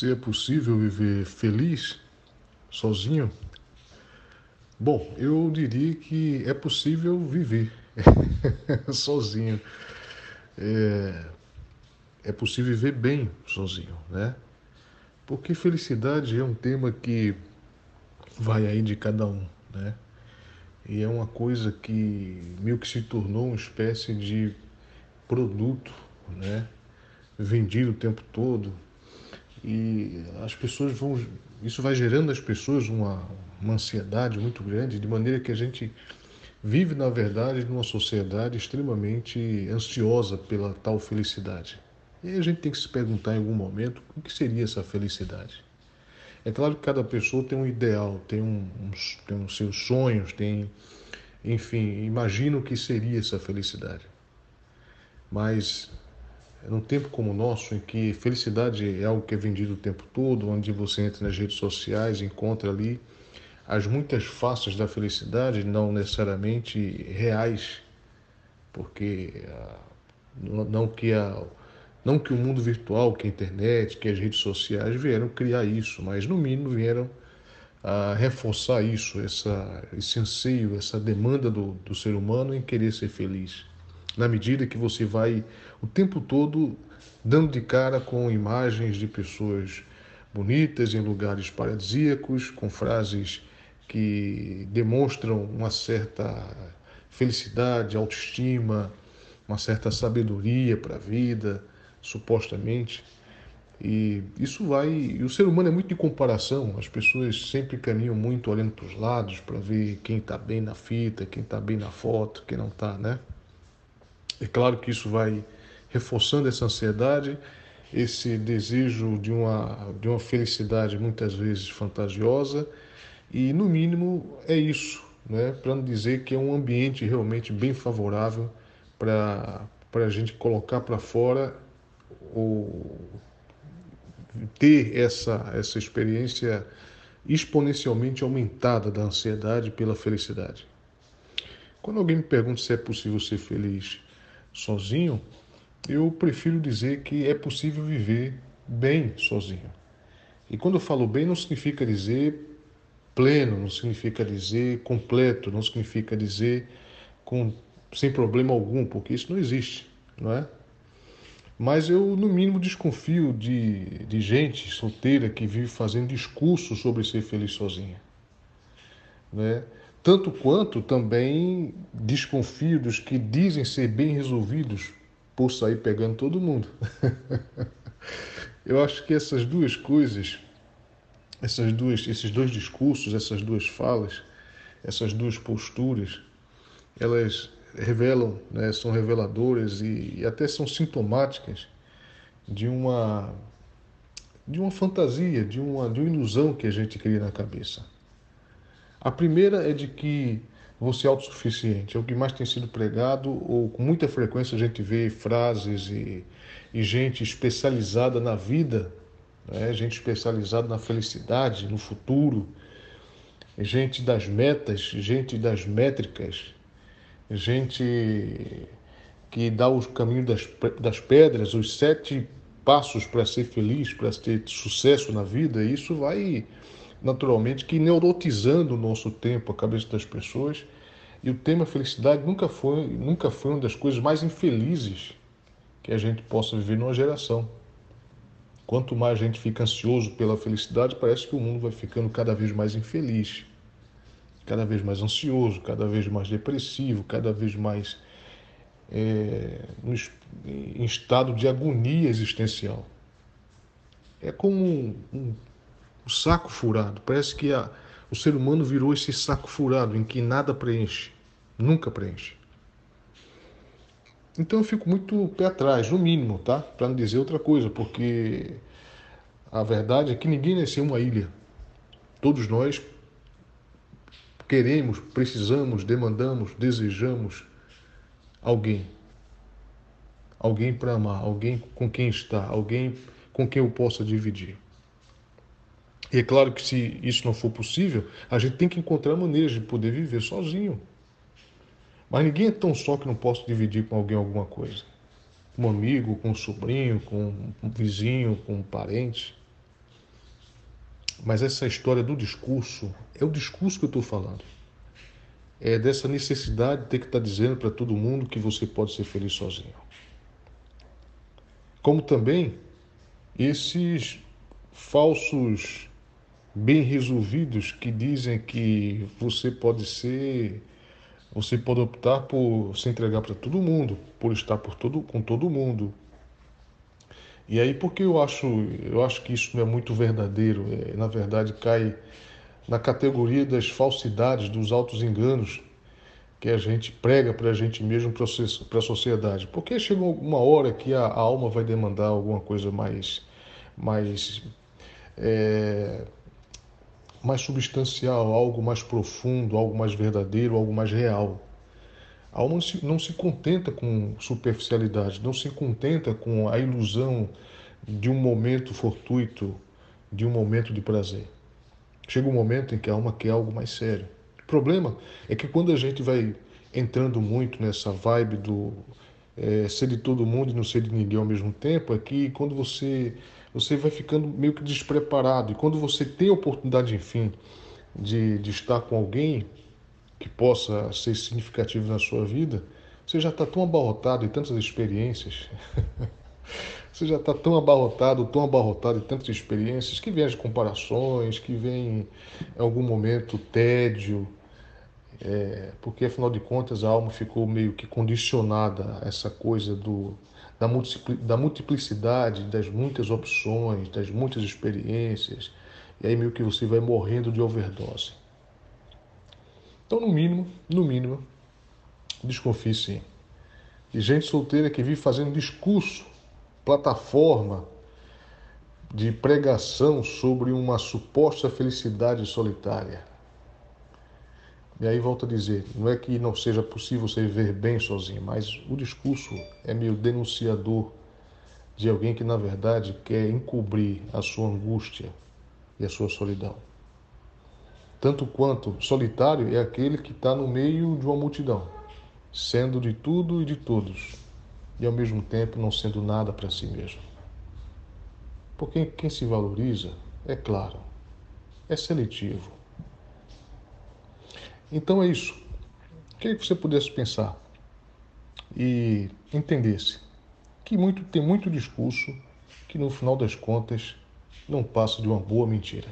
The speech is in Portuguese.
Se é possível viver feliz sozinho? Bom, eu diria que é possível viver sozinho. É, é possível viver bem sozinho, né? Porque felicidade é um tema que vai aí de cada um, né? E é uma coisa que meio que se tornou uma espécie de produto, né? Vendido o tempo todo, e as pessoas vão. Isso vai gerando nas pessoas uma, uma ansiedade muito grande, de maneira que a gente vive, na verdade, numa sociedade extremamente ansiosa pela tal felicidade. E a gente tem que se perguntar em algum momento o que seria essa felicidade. É claro que cada pessoa tem um ideal, tem, um, tem os seus sonhos, tem, enfim, imagina o que seria essa felicidade. Mas num tempo como o nosso, em que felicidade é algo que é vendido o tempo todo, onde você entra nas redes sociais encontra ali as muitas faces da felicidade, não necessariamente reais, porque ah, não que a não que o mundo virtual, que a internet, que as redes sociais vieram criar isso, mas no mínimo vieram a reforçar isso, essa, esse anseio, essa demanda do, do ser humano em querer ser feliz na medida que você vai o tempo todo dando de cara com imagens de pessoas bonitas em lugares paradisíacos, com frases que demonstram uma certa felicidade, autoestima, uma certa sabedoria para a vida, supostamente. E isso vai. E o ser humano é muito de comparação, as pessoas sempre caminham muito olhando para os lados para ver quem está bem na fita, quem está bem na foto, quem não está, né? É claro que isso vai reforçando essa ansiedade, esse desejo de uma, de uma felicidade muitas vezes fantasiosa, e no mínimo é isso, né? para não dizer que é um ambiente realmente bem favorável para a gente colocar para fora ou ter essa, essa experiência exponencialmente aumentada da ansiedade pela felicidade. Quando alguém me pergunta se é possível ser feliz sozinho, eu prefiro dizer que é possível viver bem sozinho. E quando eu falo bem, não significa dizer pleno, não significa dizer completo, não significa dizer com, sem problema algum, porque isso não existe, não é? Mas eu, no mínimo, desconfio de, de gente solteira que vive fazendo discursos sobre ser feliz sozinha. Né? Tanto quanto também desconfio dos que dizem ser bem resolvidos por sair pegando todo mundo. Eu acho que essas duas coisas, essas duas, esses dois discursos, essas duas falas, essas duas posturas, elas revelam, né, são reveladoras e, e até são sintomáticas de uma de uma fantasia, de uma, de uma ilusão que a gente cria na cabeça. A primeira é de que você é autossuficiente, é o que mais tem sido pregado, ou com muita frequência a gente vê frases e, e gente especializada na vida, né? gente especializada na felicidade, no futuro, gente das metas, gente das métricas, gente que dá o caminho das, das pedras, os sete passos para ser feliz, para ter sucesso na vida, isso vai naturalmente que neurotizando o nosso tempo, a cabeça das pessoas. E o tema felicidade nunca foi, nunca foi uma das coisas mais infelizes que a gente possa viver numa geração. Quanto mais a gente fica ansioso pela felicidade, parece que o mundo vai ficando cada vez mais infeliz, cada vez mais ansioso, cada vez mais depressivo, cada vez mais é, em estado de agonia existencial. É como um, um o saco furado. Parece que a, o ser humano virou esse saco furado em que nada preenche, nunca preenche. Então eu fico muito pé atrás, no mínimo, tá? Para não dizer outra coisa, porque a verdade é que ninguém nasceu uma ilha. Todos nós queremos, precisamos, demandamos, desejamos alguém. Alguém para amar, alguém com quem estar, alguém com quem eu possa dividir. E é claro que se isso não for possível, a gente tem que encontrar maneiras de poder viver sozinho. Mas ninguém é tão só que não possa dividir com alguém alguma coisa. Com um amigo, com um sobrinho, com um vizinho, com um parente. Mas essa história do discurso, é o discurso que eu estou falando. É dessa necessidade de ter que estar tá dizendo para todo mundo que você pode ser feliz sozinho. Como também esses falsos bem resolvidos que dizem que você pode ser, você pode optar por se entregar para todo mundo, por estar por todo, com todo mundo. E aí porque eu acho, eu acho que isso não é muito verdadeiro, é, na verdade cai na categoria das falsidades, dos altos enganos que a gente prega para a gente mesmo, para a sociedade. Porque chega uma hora que a, a alma vai demandar alguma coisa mais, mais é, mais substancial, algo mais profundo, algo mais verdadeiro, algo mais real. A alma não se, não se contenta com superficialidade, não se contenta com a ilusão de um momento fortuito, de um momento de prazer. Chega um momento em que a alma quer algo mais sério. O problema é que quando a gente vai entrando muito nessa vibe do é, ser de todo mundo e não ser de ninguém ao mesmo tempo, é que quando você você vai ficando meio que despreparado. E quando você tem a oportunidade, enfim, de, de estar com alguém que possa ser significativo na sua vida, você já está tão abarrotado em tantas experiências. você já está tão abarrotado, tão abarrotado em tantas experiências, que vem as comparações, que vem em algum momento tédio, é, porque afinal de contas a alma ficou meio que condicionada a essa coisa do da multiplicidade, das muitas opções, das muitas experiências, e aí meio que você vai morrendo de overdose. Então, no mínimo, no mínimo, desconfie sim. De gente solteira que vive fazendo discurso, plataforma de pregação sobre uma suposta felicidade solitária. E aí volto a dizer, não é que não seja possível você viver bem sozinho, mas o discurso é meio denunciador de alguém que na verdade quer encobrir a sua angústia e a sua solidão. Tanto quanto solitário é aquele que está no meio de uma multidão, sendo de tudo e de todos, e ao mesmo tempo não sendo nada para si mesmo. Porque quem se valoriza, é claro, é seletivo então é isso. Queria que você pudesse pensar e entendesse que muito, tem muito discurso que no final das contas não passa de uma boa mentira.